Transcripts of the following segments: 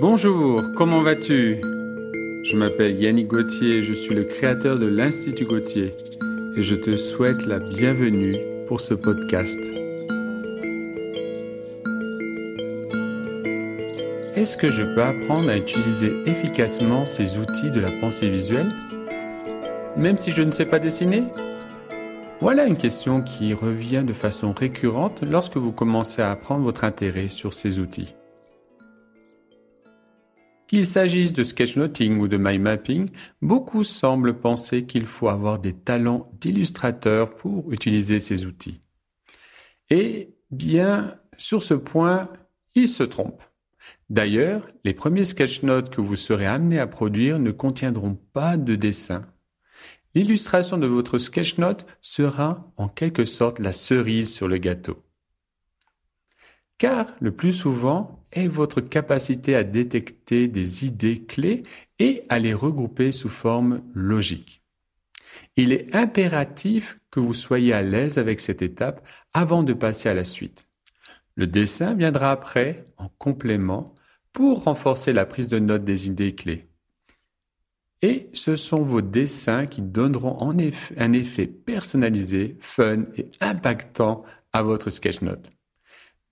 Bonjour, comment vas-tu? Je m'appelle Yannick Gauthier, je suis le créateur de l'Institut Gauthier et je te souhaite la bienvenue pour ce podcast. Est-ce que je peux apprendre à utiliser efficacement ces outils de la pensée visuelle? Même si je ne sais pas dessiner? Voilà une question qui revient de façon récurrente lorsque vous commencez à apprendre votre intérêt sur ces outils. Qu'il s'agisse de sketchnoting ou de mind mapping, beaucoup semblent penser qu'il faut avoir des talents d'illustrateur pour utiliser ces outils. Et bien, sur ce point, ils se trompent. D'ailleurs, les premiers sketchnotes que vous serez amené à produire ne contiendront pas de dessin. L'illustration de votre sketchnote sera en quelque sorte la cerise sur le gâteau car le plus souvent est votre capacité à détecter des idées clés et à les regrouper sous forme logique. Il est impératif que vous soyez à l'aise avec cette étape avant de passer à la suite. Le dessin viendra après, en complément, pour renforcer la prise de note des idées clés. Et ce sont vos dessins qui donneront en effet un effet personnalisé, fun et impactant à votre sketchnote.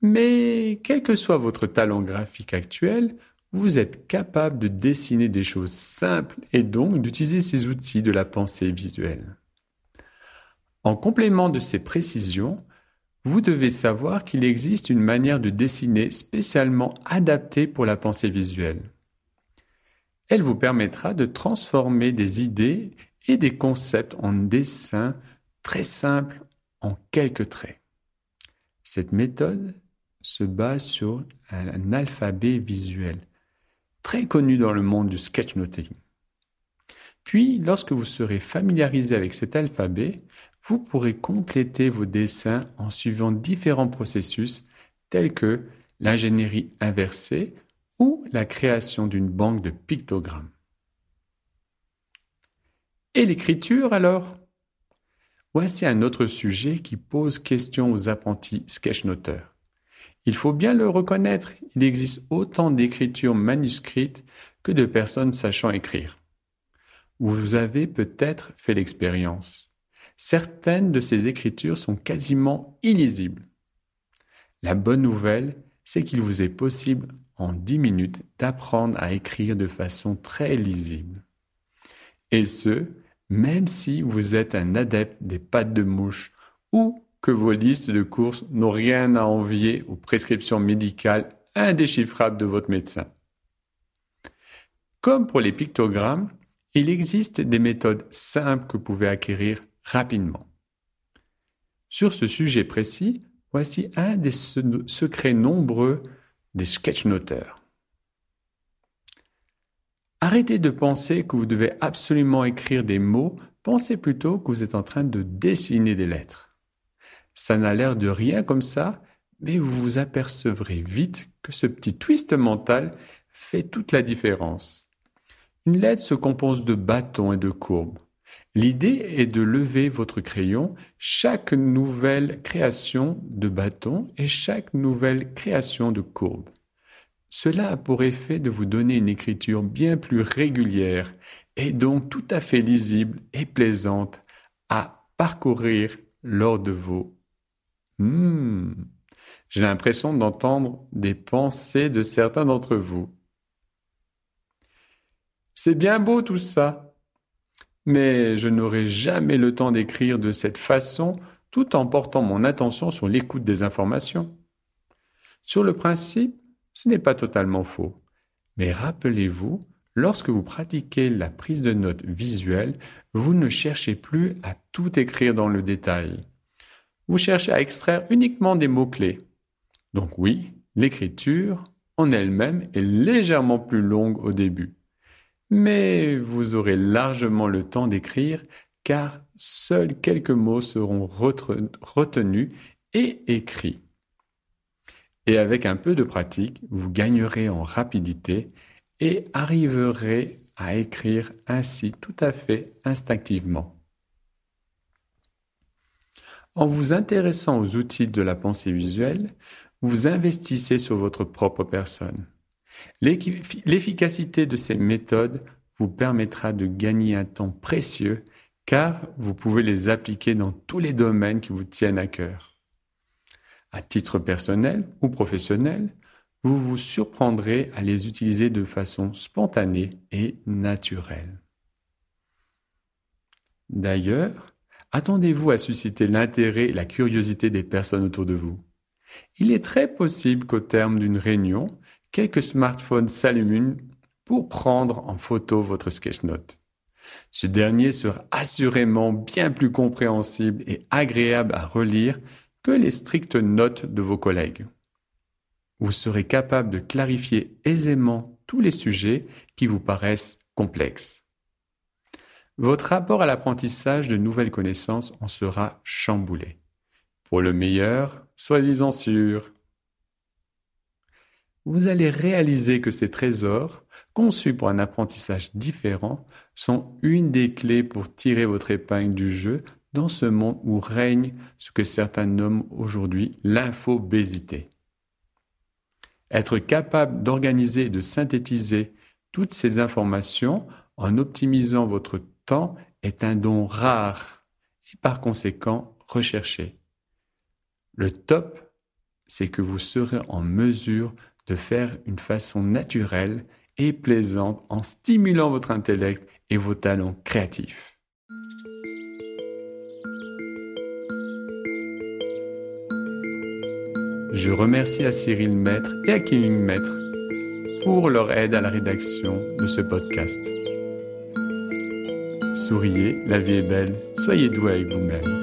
Mais quel que soit votre talent graphique actuel, vous êtes capable de dessiner des choses simples et donc d'utiliser ces outils de la pensée visuelle. En complément de ces précisions, vous devez savoir qu'il existe une manière de dessiner spécialement adaptée pour la pensée visuelle. Elle vous permettra de transformer des idées et des concepts en dessins très simples en quelques traits. Cette méthode se base sur un alphabet visuel, très connu dans le monde du sketchnoting. Puis, lorsque vous serez familiarisé avec cet alphabet, vous pourrez compléter vos dessins en suivant différents processus tels que l'ingénierie inversée ou la création d'une banque de pictogrammes. Et l'écriture alors? Voici un autre sujet qui pose question aux apprentis sketchnoteurs. Il faut bien le reconnaître, il existe autant d'écritures manuscrites que de personnes sachant écrire. Vous avez peut-être fait l'expérience. Certaines de ces écritures sont quasiment illisibles. La bonne nouvelle, c'est qu'il vous est possible en 10 minutes d'apprendre à écrire de façon très lisible. Et ce, même si vous êtes un adepte des pattes de mouche ou que vos listes de courses n'ont rien à envier aux prescriptions médicales indéchiffrables de votre médecin. Comme pour les pictogrammes, il existe des méthodes simples que vous pouvez acquérir rapidement. Sur ce sujet précis, voici un des secrets nombreux des sketchnoteurs. Arrêtez de penser que vous devez absolument écrire des mots, pensez plutôt que vous êtes en train de dessiner des lettres. Ça n'a l'air de rien comme ça, mais vous vous apercevrez vite que ce petit twist mental fait toute la différence. Une lettre se compose de bâtons et de courbes. L'idée est de lever votre crayon chaque nouvelle création de bâton et chaque nouvelle création de courbe. Cela a pour effet de vous donner une écriture bien plus régulière et donc tout à fait lisible et plaisante à parcourir lors de vos Hmm. J'ai l'impression d'entendre des pensées de certains d'entre vous. C'est bien beau tout ça, mais je n'aurai jamais le temps d'écrire de cette façon tout en portant mon attention sur l'écoute des informations. Sur le principe, ce n'est pas totalement faux. Mais rappelez-vous, lorsque vous pratiquez la prise de notes visuelle, vous ne cherchez plus à tout écrire dans le détail vous cherchez à extraire uniquement des mots-clés. Donc oui, l'écriture en elle-même est légèrement plus longue au début. Mais vous aurez largement le temps d'écrire car seuls quelques mots seront retenus et écrits. Et avec un peu de pratique, vous gagnerez en rapidité et arriverez à écrire ainsi tout à fait instinctivement. En vous intéressant aux outils de la pensée visuelle, vous investissez sur votre propre personne. L'efficacité de ces méthodes vous permettra de gagner un temps précieux car vous pouvez les appliquer dans tous les domaines qui vous tiennent à cœur. À titre personnel ou professionnel, vous vous surprendrez à les utiliser de façon spontanée et naturelle. D'ailleurs, attendez-vous à susciter l'intérêt et la curiosité des personnes autour de vous. Il est très possible qu'au terme d'une réunion, quelques smartphones s'allument pour prendre en photo votre sketchnote. Ce dernier sera assurément bien plus compréhensible et agréable à relire que les strictes notes de vos collègues. Vous serez capable de clarifier aisément tous les sujets qui vous paraissent complexes. Votre rapport à l'apprentissage de nouvelles connaissances en sera chamboulé. Pour le meilleur, soyez-en sûr. Vous allez réaliser que ces trésors, conçus pour un apprentissage différent, sont une des clés pour tirer votre épingle du jeu dans ce monde où règne ce que certains nomment aujourd'hui l'infobésité. Être capable d'organiser et de synthétiser toutes ces informations en optimisant votre est un don rare et par conséquent recherché. Le top, c'est que vous serez en mesure de faire une façon naturelle et plaisante en stimulant votre intellect et vos talents créatifs. Je remercie à Cyril Maître et à Killing Maître pour leur aide à la rédaction de ce podcast. Souriez, la vie est belle, soyez doux avec vous-même.